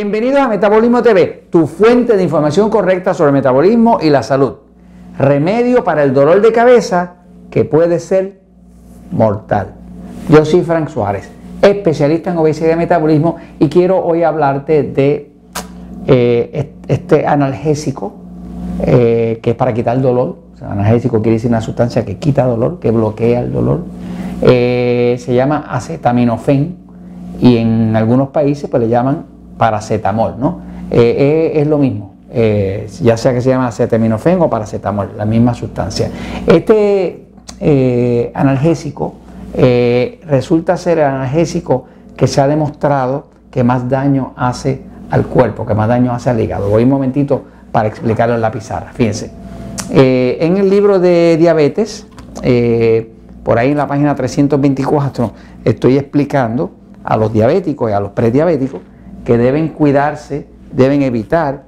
Bienvenidos a Metabolismo TV, tu fuente de información correcta sobre el metabolismo y la salud. Remedio para el dolor de cabeza que puede ser mortal. Yo soy Frank Suárez, especialista en obesidad y metabolismo y quiero hoy hablarte de eh, este analgésico eh, que es para quitar el dolor. analgésico quiere decir una sustancia que quita dolor, que bloquea el dolor. Eh, se llama acetaminofén y en algunos países pues le llaman paracetamol, ¿no? es lo mismo, ya sea que se llama acetaminofén o paracetamol, la misma sustancia. Este analgésico resulta ser el analgésico que se ha demostrado que más daño hace al cuerpo, que más daño hace al hígado. Voy un momentito para explicarlo en la pizarra. Fíjense, eh, en el libro de diabetes, eh, por ahí en la página 324, estoy explicando a los diabéticos y a los prediabéticos que deben cuidarse, deben evitar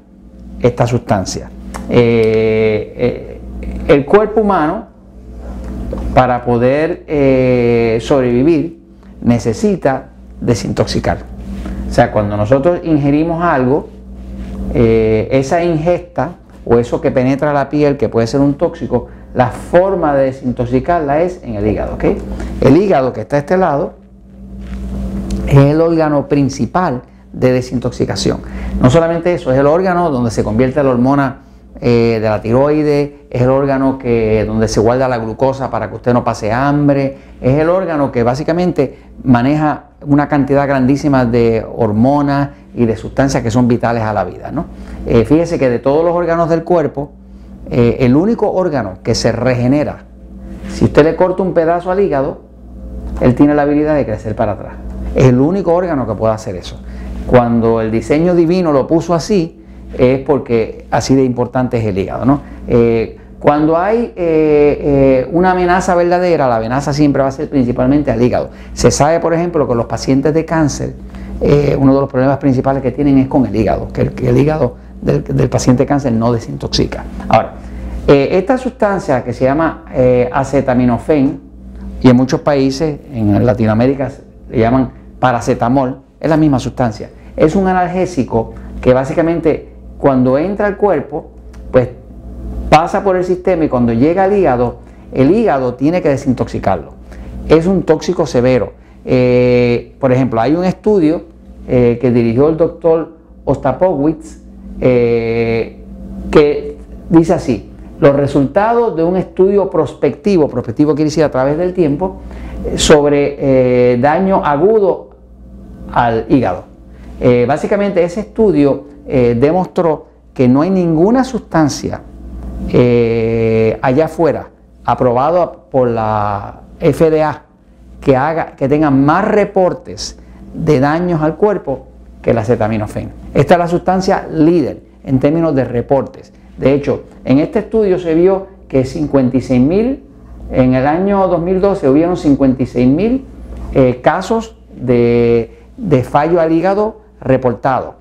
esta sustancia. Eh, el cuerpo humano, para poder sobrevivir, necesita desintoxicar. O sea, cuando nosotros ingerimos algo, eh, esa ingesta o eso que penetra la piel, que puede ser un tóxico, la forma de desintoxicarla es en el hígado. El hígado que está a este lado es el órgano principal de desintoxicación. No solamente eso, es el órgano donde se convierte la hormona eh, de la tiroides, es el órgano que, donde se guarda la glucosa para que usted no pase hambre, es el órgano que básicamente maneja una cantidad grandísima de hormonas y de sustancias que son vitales a la vida. ¿no? Eh, fíjese que de todos los órganos del cuerpo, eh, el único órgano que se regenera, si usted le corta un pedazo al hígado, él tiene la habilidad de crecer para atrás. Es el único órgano que puede hacer eso. Cuando el diseño divino lo puso así, es porque así de importante es el hígado. ¿no? Eh, cuando hay una amenaza verdadera, la amenaza siempre va a ser principalmente al hígado. Se sabe, por ejemplo, que los pacientes de cáncer, eh, uno de los problemas principales que tienen es con el hígado, que el, hígado del, paciente cáncer no desintoxica. Ahora, eh, esta sustancia que se llama eh, acetaminofén, y en muchos países, en Latinoamérica, le llaman paracetamol, es la misma sustancia. Es un analgésico que básicamente cuando entra al cuerpo, pues pasa por el sistema y cuando llega al hígado, el hígado tiene que desintoxicarlo. Es un tóxico severo. por ejemplo, hay un estudio eh, que dirigió el doctor Ostapowitz, eh, que dice así, los resultados de un estudio prospectivo, prospectivo quiere decir a través del tiempo, eh, sobre daño agudo al hígado. Básicamente ese estudio demostró que no hay ninguna sustancia allá afuera aprobada por la FDA que haga que tenga más reportes de daños al cuerpo que la acetaminofén. Esta es la sustancia líder en términos de reportes. De hecho, en este estudio se vio que 56 mil, en el año 2012 hubieron 56 mil eh, casos de, fallo al hígado reportados.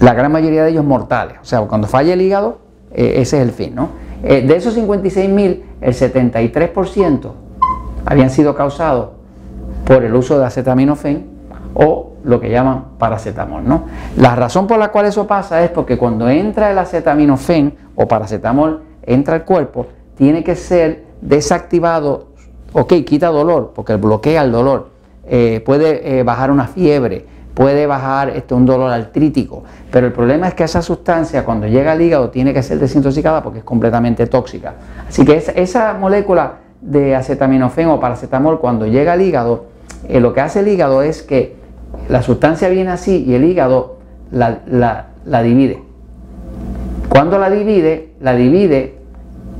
La gran mayoría de ellos mortales. O sea, cuando falla el hígado, eh, ese es el fin. ¿no? Eh, de esos 56 mil, el 73% habían sido causados por el uso de acetaminofén o lo que llaman paracetamol. ¿no? La razón por la cual eso pasa es porque cuando entra el acetaminofén o paracetamol, entra al cuerpo, tiene que ser desactivado, ok, quita dolor, porque bloquea el dolor, eh, puede bajar una fiebre, puede bajar este, un dolor artrítico, pero el problema es que esa sustancia cuando llega al hígado tiene que ser desintoxicada porque es completamente tóxica. Así que esa, molécula de acetaminofén o paracetamol cuando llega al hígado, eh, lo que hace el hígado es que la sustancia viene así y el hígado la, divide. Cuando la divide, la divide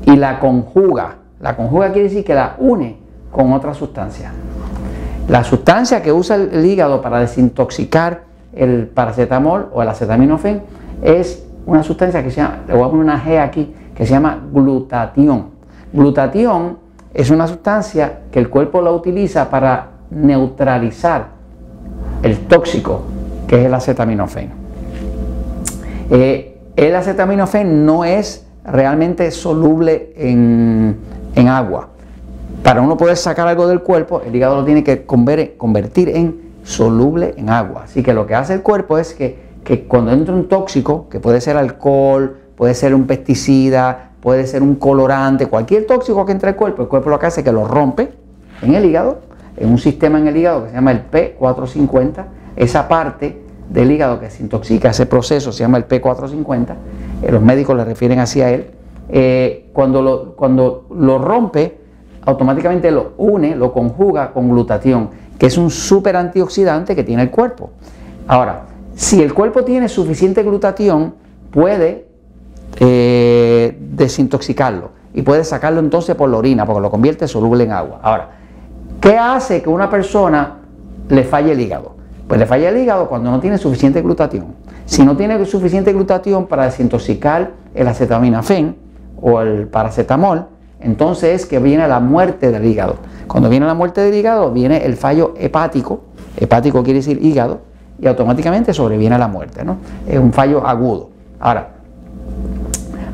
y la conjuga. La conjuga quiere decir que la une con otra sustancia. La sustancia que usa el, hígado para desintoxicar el paracetamol o el acetaminofén es una sustancia que se llama, le voy a poner una G aquí, que se llama glutatión. Glutatión es una sustancia que el cuerpo la utiliza para neutralizar el tóxico, que es el acetaminofén. Eh, el acetaminofén no es realmente soluble en, agua. Para uno poder sacar algo del cuerpo, el hígado lo tiene que convertir en soluble en agua. Así que lo que hace el cuerpo es que cuando entra un tóxico, que puede ser alcohol, puede ser un pesticida, puede ser un colorante, cualquier tóxico que entre al cuerpo, el cuerpo lo que hace es que lo rompe en el hígado, en un sistema en el hígado que se llama el P450, esa parte del hígado que se intoxica, ese proceso se llama el P450, eh, los médicos le refieren así a él, eh, cuando, lo, cuando lo rompe, automáticamente lo une, lo conjuga con glutatión, que es un súper antioxidante que tiene el cuerpo. Ahora, si el cuerpo tiene suficiente glutatión, puede eh, desintoxicarlo y puede sacarlo entonces por la orina, porque lo convierte soluble en agua. Ahora, ¿qué hace que una persona le falle el hígado? Pues le falla el hígado cuando no tiene suficiente glutatión. Si no tiene suficiente glutatión para desintoxicar el acetaminofén o el paracetamol, entonces es que viene la muerte del hígado. Cuando viene la muerte del hígado, viene el fallo hepático. Hepático quiere decir hígado, y automáticamente sobreviene la muerte. ¿no? Es un fallo agudo. Ahora,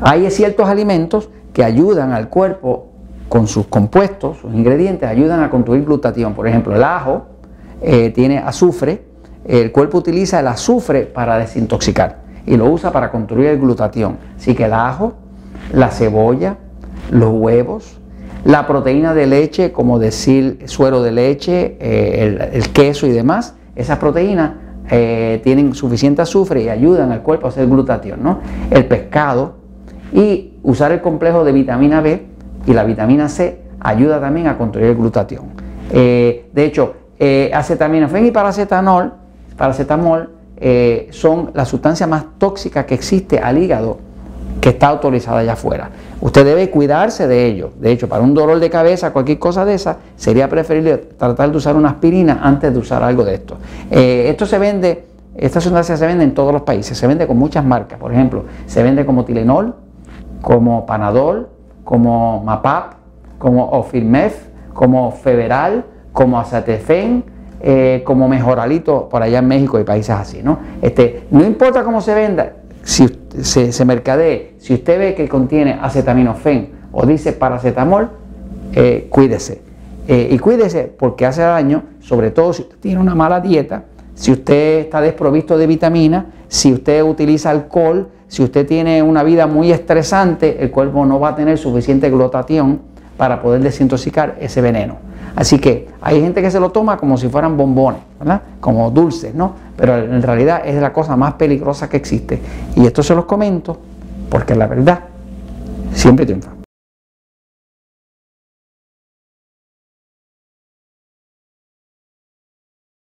hay ciertos alimentos que ayudan al cuerpo con sus compuestos, sus ingredientes, ayudan a construir glutatión. Por ejemplo, el ajo eh, tiene azufre, el cuerpo utiliza el azufre para desintoxicar y lo usa para construir el glutatión. Así que el ajo, la cebolla, los huevos, la proteína de leche, como decir suero de leche, eh, el, queso y demás, esas proteínas eh, tienen suficiente azufre y ayudan al cuerpo a hacer glutatión. ¿no? El pescado y usar el complejo de vitamina B y la vitamina C ayuda también a construir el glutatión. de hecho, eh, acetaminofén y paracetamol, eh, son la sustancia más tóxica que existe al hígado que está autorizada allá afuera. Usted debe cuidarse de ello. De hecho, para un dolor de cabeza, cualquier cosa de esa, sería preferible tratar de usar una aspirina antes de usar algo de esto. Eh, esto se vende, esta sustancia se vende en todos los países, se vende con muchas marcas. Por ejemplo, se vende como Tilenol, como Panadol, como Mapap, como Ofirmef, como Feveral, como Azatefen, eh, como Mejoralito por allá en México y países así, ¿no? Este, no importa cómo se venda, si se, se mercadee, si usted ve que contiene acetaminofén o dice paracetamol, eh, cuídese. Eh, y cuídese porque hace daño, sobre todo si usted tiene una mala dieta, si usted está desprovisto de vitamina, si usted utiliza alcohol, si usted tiene una vida muy estresante, el cuerpo no va a tener suficiente glutatión para poder desintoxicar ese veneno. Así que hay gente que se lo toma como si fueran bombones, ¿verdad? Como dulces, ¿no? Pero en realidad es la cosa más peligrosa que existe. Y esto se los comento porque la verdad siempre triunfa.